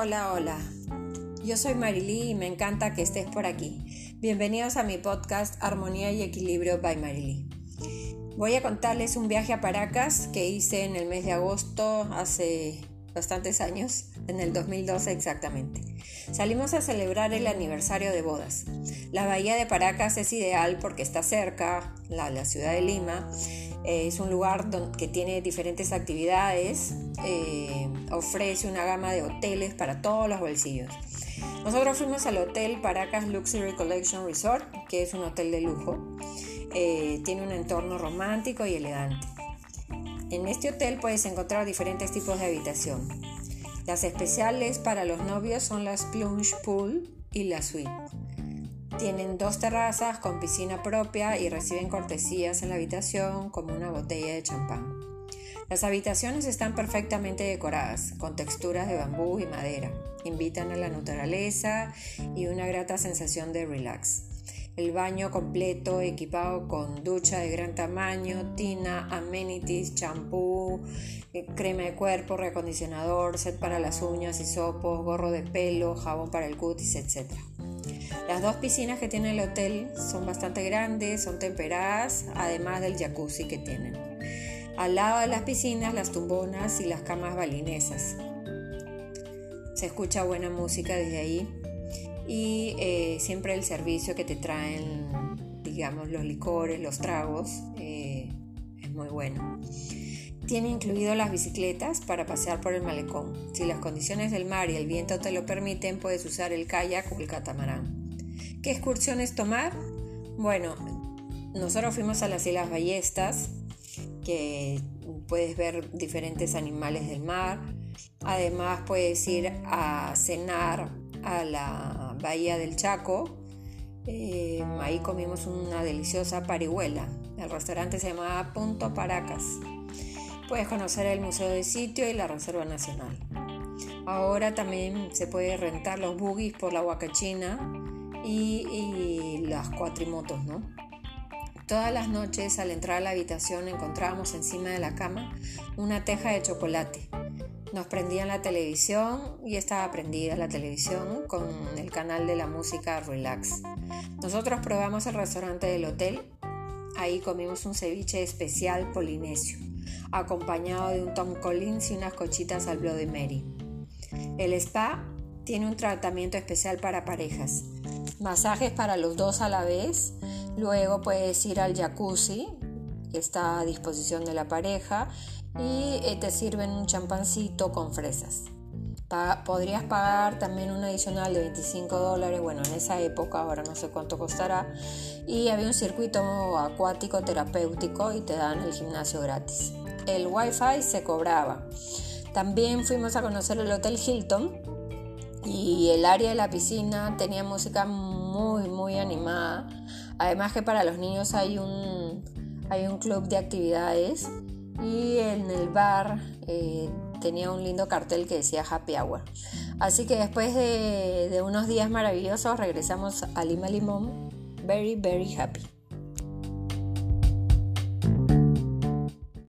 Hola, hola. Yo soy Marily y me encanta que estés por aquí. Bienvenidos a mi podcast Armonía y Equilibrio by Marily. Voy a contarles un viaje a Paracas que hice en el mes de agosto hace bastantes años, en el 2012 exactamente. Salimos a celebrar el aniversario de bodas. La bahía de Paracas es ideal porque está cerca, la, la ciudad de Lima, es un lugar que tiene diferentes actividades, eh, ofrece una gama de hoteles para todos los bolsillos. Nosotros fuimos al hotel Paracas Luxury Collection Resort, que es un hotel de lujo. Eh, tiene un entorno romántico y elegante. En este hotel puedes encontrar diferentes tipos de habitación. Las especiales para los novios son las plunge pool y la suite. Tienen dos terrazas con piscina propia y reciben cortesías en la habitación como una botella de champán. Las habitaciones están perfectamente decoradas, con texturas de bambú y madera. Invitan a la naturaleza y una grata sensación de relax. El baño completo equipado con ducha de gran tamaño, tina, amenities, champú, eh, crema de cuerpo, reacondicionador, set para las uñas y sopos, gorro de pelo, jabón para el cutis, etc. Las dos piscinas que tiene el hotel son bastante grandes, son temperadas, además del jacuzzi que tienen. Al lado de las piscinas, las tumbonas y las camas balinesas. Se escucha buena música desde ahí y eh, siempre el servicio que te traen, digamos, los licores, los tragos, eh, es muy bueno. Tiene incluido las bicicletas para pasear por el malecón. Si las condiciones del mar y el viento te lo permiten, puedes usar el kayak o el catamarán. ¿Qué excursiones tomar? Bueno, nosotros fuimos a las Islas Ballestas, que puedes ver diferentes animales del mar. Además puedes ir a cenar a la Bahía del Chaco. Eh, ahí comimos una deliciosa parihuela. El restaurante se llamaba Punto Paracas. Puedes conocer el Museo de Sitio y la Reserva Nacional. Ahora también se puede rentar los buggies por la Huacachina y, las cuatrimotos, ¿no? Todas las noches al entrar a la habitación encontrábamos encima de la cama una teja de chocolate. Nos prendían la televisión y estaba prendida la televisión con el canal de la música Relax. Nosotros probamos el restaurante del hotel. Ahí comimos un ceviche especial polinesio acompañado de un Tom Collins y unas cochitas al Bloody Mary. El spa tiene un tratamiento especial para parejas, masajes para los dos a la vez, luego puedes ir al jacuzzi, está a disposición de la pareja, y eh, te sirven un champancito con fresas. podrías pagar también un adicional de 25 dólares, bueno, en esa época, ahora no sé cuánto costará, y había un circuito acuático terapéutico y te dan el gimnasio gratis el wifi se cobraba. También fuimos a conocer el Hotel Hilton y el área de la piscina tenía música muy, muy animada. Además que para los niños hay un, hay un club de actividades y en el bar eh, tenía un lindo cartel que decía Happy Hour. Así que después de, de unos días maravillosos regresamos a Lima Limón, very, very happy.